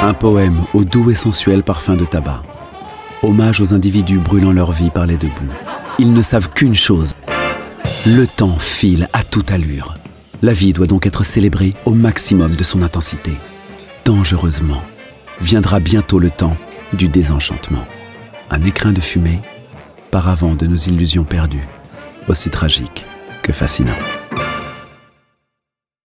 Un poème au doux et sensuel parfum de tabac. Hommage aux individus brûlant leur vie par les deux bouts. Ils ne savent qu'une chose. Le temps file à toute allure. La vie doit donc être célébrée au maximum de son intensité. Dangereusement, viendra bientôt le temps du désenchantement. Un écrin de fumée, paravent de nos illusions perdues, aussi tragique que fascinant.